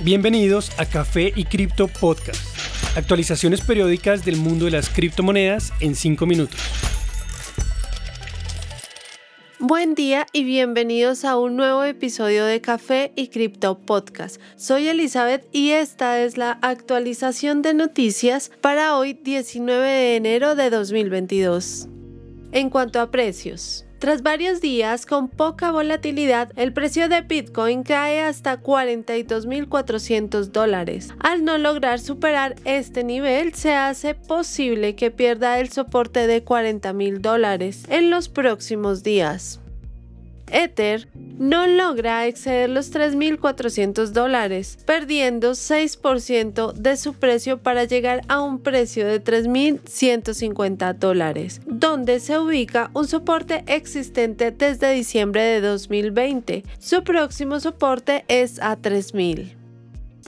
Bienvenidos a Café y Cripto Podcast. Actualizaciones periódicas del mundo de las criptomonedas en 5 minutos. Buen día y bienvenidos a un nuevo episodio de Café y Cripto Podcast. Soy Elizabeth y esta es la actualización de noticias para hoy 19 de enero de 2022. En cuanto a precios, tras varios días con poca volatilidad, el precio de Bitcoin cae hasta 42.400 dólares. Al no lograr superar este nivel, se hace posible que pierda el soporte de 40.000 dólares en los próximos días. Ether no logra exceder los 3.400 dólares, perdiendo 6% de su precio para llegar a un precio de 3.150 dólares, donde se ubica un soporte existente desde diciembre de 2020. Su próximo soporte es a 3.000.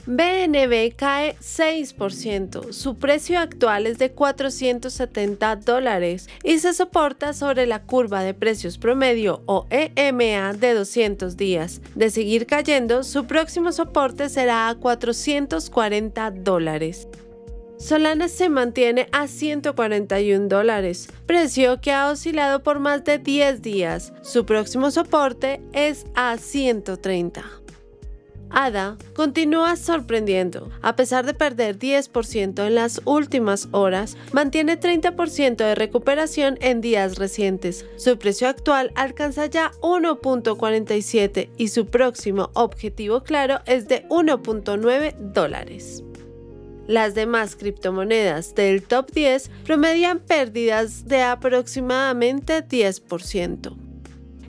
BNB cae 6%, su precio actual es de 470 dólares y se soporta sobre la curva de precios promedio o EMA de 200 días. De seguir cayendo, su próximo soporte será a 440 dólares. Solana se mantiene a 141 dólares, precio que ha oscilado por más de 10 días. Su próximo soporte es a 130. ADA continúa sorprendiendo. A pesar de perder 10% en las últimas horas, mantiene 30% de recuperación en días recientes. Su precio actual alcanza ya 1.47 y su próximo objetivo claro es de 1.9 dólares. Las demás criptomonedas del top 10 promedian pérdidas de aproximadamente 10%.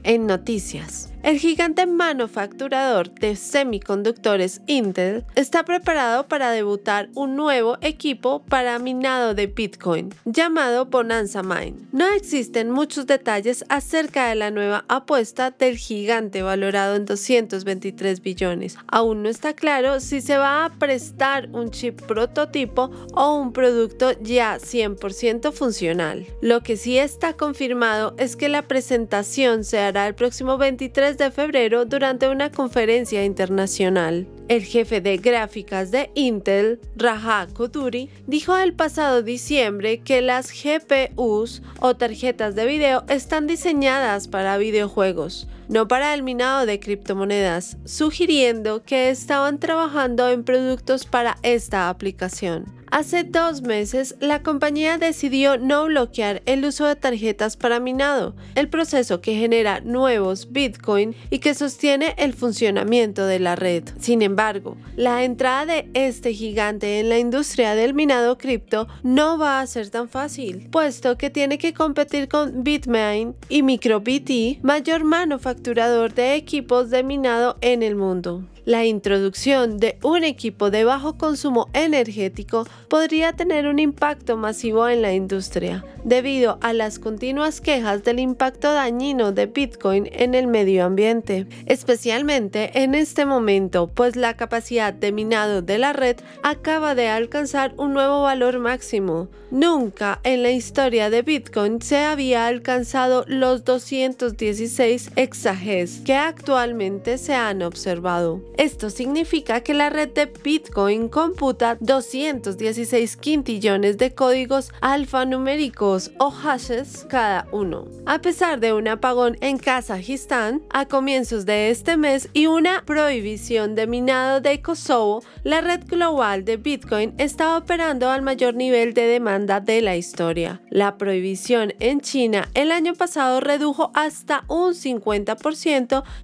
En noticias. El gigante manufacturador de semiconductores Intel está preparado para debutar un nuevo equipo para minado de Bitcoin llamado Bonanza Mine. No existen muchos detalles acerca de la nueva apuesta del gigante valorado en 223 billones. Aún no está claro si se va a prestar un chip prototipo o un producto ya 100% funcional. Lo que sí está confirmado es que la presentación se hará el próximo 23 de febrero durante una conferencia internacional. El jefe de gráficas de Intel, Raja Koduri, dijo el pasado diciembre que las GPUs o tarjetas de video están diseñadas para videojuegos, no para el minado de criptomonedas, sugiriendo que estaban trabajando en productos para esta aplicación. Hace dos meses, la compañía decidió no bloquear el uso de tarjetas para minado, el proceso que genera nuevos Bitcoin y que sostiene el funcionamiento de la red. Sin embargo, la entrada de este gigante en la industria del minado cripto no va a ser tan fácil, puesto que tiene que competir con Bitmain y MicroBT, mayor de equipos de minado en el mundo. La introducción de un equipo de bajo consumo energético podría tener un impacto masivo en la industria, debido a las continuas quejas del impacto dañino de Bitcoin en el medio ambiente, especialmente en este momento, pues la capacidad de minado de la red acaba de alcanzar un nuevo valor máximo. Nunca en la historia de Bitcoin se había alcanzado los 216 que actualmente se han observado. Esto significa que la red de Bitcoin computa 216 quintillones de códigos alfanuméricos o hashes cada uno. A pesar de un apagón en Kazajistán a comienzos de este mes y una prohibición de minado de Kosovo, la red global de Bitcoin está operando al mayor nivel de demanda de la historia. La prohibición en China el año pasado redujo hasta un 50%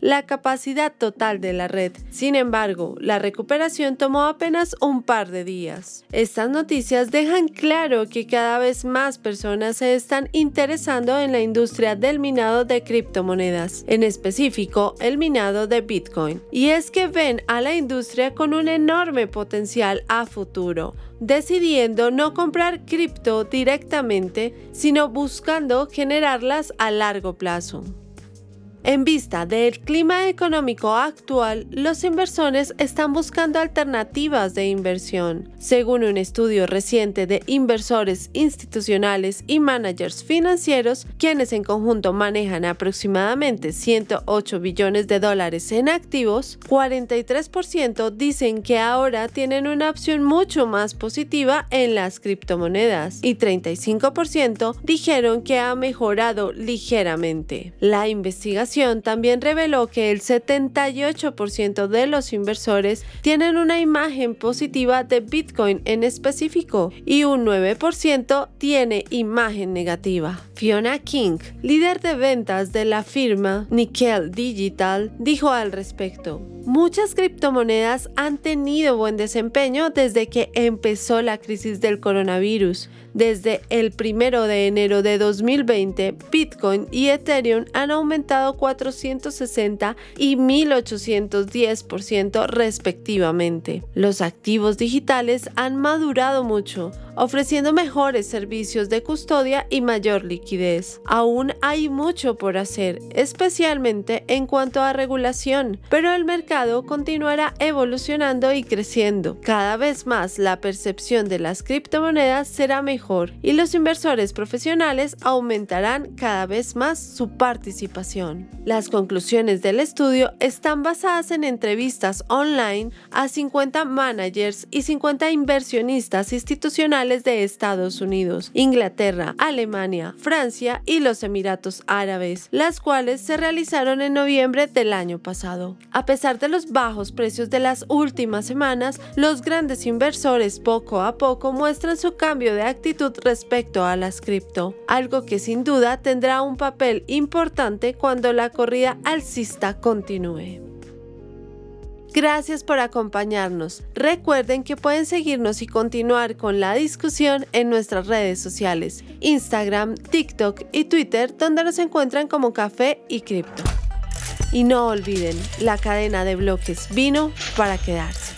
la capacidad total de la red. Sin embargo, la recuperación tomó apenas un par de días. Estas noticias dejan claro que cada vez más personas se están interesando en la industria del minado de criptomonedas, en específico el minado de Bitcoin. Y es que ven a la industria con un enorme potencial a futuro, decidiendo no comprar cripto directamente, sino buscando generarlas a largo plazo. En vista del clima económico actual, los inversores están buscando alternativas de inversión. Según un estudio reciente de inversores institucionales y managers financieros, quienes en conjunto manejan aproximadamente 108 billones de dólares en activos, 43% dicen que ahora tienen una opción mucho más positiva en las criptomonedas y 35% dijeron que ha mejorado ligeramente. La investigación también reveló que el 78% de los inversores tienen una imagen positiva de Bitcoin en específico y un 9% tiene imagen negativa. Fiona King, líder de ventas de la firma Nickel Digital, dijo al respecto. Muchas criptomonedas han tenido buen desempeño desde que empezó la crisis del coronavirus. Desde el 1 de enero de 2020, Bitcoin y Ethereum han aumentado 460 y 1810% respectivamente. Los activos digitales han madurado mucho, ofreciendo mejores servicios de custodia y mayor liquidez. Aún hay mucho por hacer, especialmente en cuanto a regulación, pero el mercado continuará evolucionando y creciendo. Cada vez más la percepción de las criptomonedas será mejor y los inversores profesionales aumentarán cada vez más su participación. Las conclusiones del estudio están basadas en entrevistas online a 50 managers y 50 inversionistas institucionales de Estados Unidos, Inglaterra, Alemania, Francia y los Emiratos Árabes, las cuales se realizaron en noviembre del año pasado. A pesar de los bajos precios de las últimas semanas, los grandes inversores poco a poco muestran su cambio de actitud respecto a las cripto, algo que sin duda tendrá un papel importante cuando la corrida alcista continúe. Gracias por acompañarnos. Recuerden que pueden seguirnos y continuar con la discusión en nuestras redes sociales, Instagram, TikTok y Twitter, donde nos encuentran como Café y Cripto. Y no olviden, la cadena de bloques vino para quedarse.